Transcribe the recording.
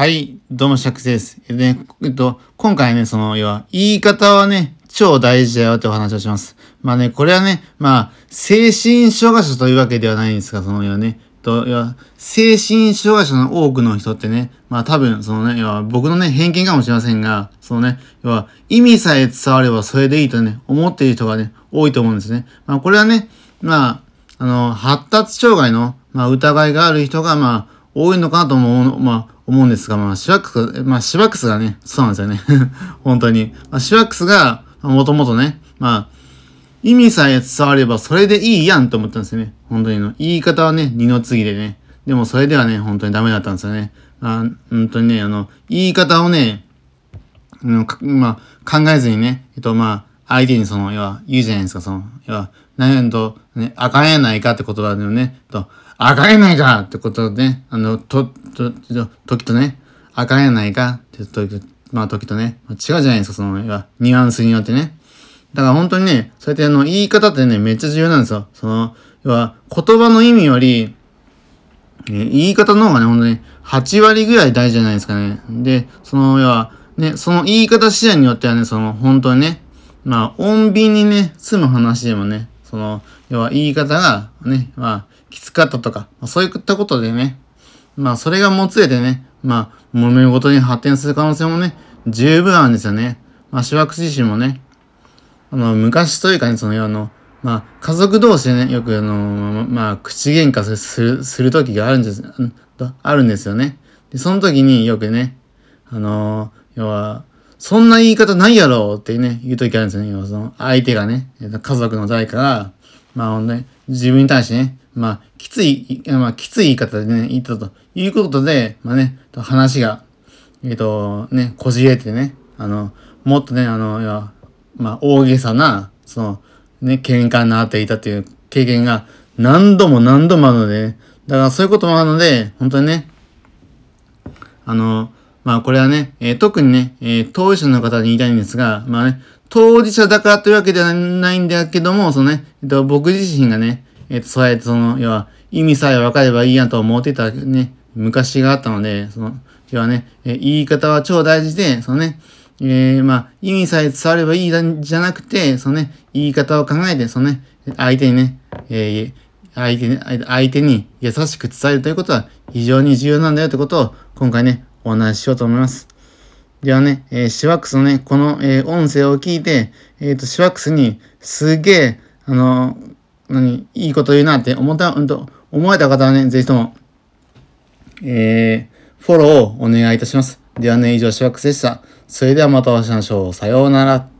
はい、どうも、シャクスです。えっとね、えっと、今回ね、その、要は、言い方はね、超大事だよってお話をします。まあね、これはね、まあ、精神障害者というわけではないんですが、その、要はね、と、要は、精神障害者の多くの人ってね、まあ多分、そのね、要は僕のね、偏見かもしれませんが、そのね、要は、意味さえ伝わればそれでいいとね、思っている人がね、多いと思うんですね。まあこれはね、まあ、あの、発達障害の、まあ疑いがある人が、まあ、多いのかなと思う、まあ、思うんですが、まあ、シワックス、まあ、シワックスがね、そうなんですよね。本当に。まあ、シワックスが、もともとね、まあ、意味さえ伝わればそれでいいやんと思ったんですよね。本当にの。言い方はね、二の次でね。でもそれではね、本当にダメだったんですよね。あ本当にね、あの、言い方をね、まあ、考えずにね、えっと、まあ、相手にその、要は、言うじゃないですか、その、要は、何と、ね、あかんやないかって言葉でね、と、あかんやないかってことでね、あの、と、と、時とね、あかんやないかって時と、まあ時とね、違うじゃないですか、その、要は、ニュアンスによってね。だから本当にね、そうやってあの、言い方ってね、めっちゃ重要なんですよ。その、要は、言葉の意味より、えー、言い方の方がね、本当に8割ぐらい大事じゃないですかね。で、その、要は、ね、その言い方次第によってはね、その、本当にね、まあ、穏便にね、済む話でもね、その、要は言い方がね、まあ、きつかったとか、まあ、そういったことでね、まあ、それがもつれてね、まあ、揉め事に発展する可能性もね、十分あるんですよね。まあ、シワク自身もね、あの、昔というかね、その、あの、まあ、家族同士でね、よくあの、まあ、口喧嘩する、する時があるんです、あるんですよね。で、その時によくね、あの、要は、そんな言い方ないやろってね、言う時あるんですよね。要はその、相手がね、家族の誰かが、まあほん、ね、自分に対してね、まあ、きつい、まあ、きつい言い方でね、言ったということで、まあね、話が、えっ、ー、と、ね、こじれてね、あの、もっとね、あの、いや、まあ、大げさな、その、ね、喧嘩になっていたという経験が何度も何度もあるので、ね、だからそういうこともあるので、本当にね、あの、まあこれはね、えー、特にね、えー、当事者の方に言いたいんですが、まあね、当事者だからというわけではないんだけども、そのね、えっと、僕自身がね、えっと、そうやってその、要は、意味さえ分かればいいやと思ってたね、昔があったので、その、要はね、えー、言い方は超大事で、そのね、えー、まあ、意味さえ伝わればいいじゃなくて、そのね、言い方を考えて、そのね、相手にね、えー、相手に、相手に優しく伝えるということは非常に重要なんだよということを今回ね、お話ししようと思います。ではね、えー、シワックスのね、この、えー、音声を聞いて、えっ、ー、と、シワックスにすげえ、あの、何、いいこと言うなって思った、うんと、思えた方はね、ぜひとも、えー、フォローをお願いいたします。ではね、以上、シワックスでした。それではまたお会いしましょう。さようなら。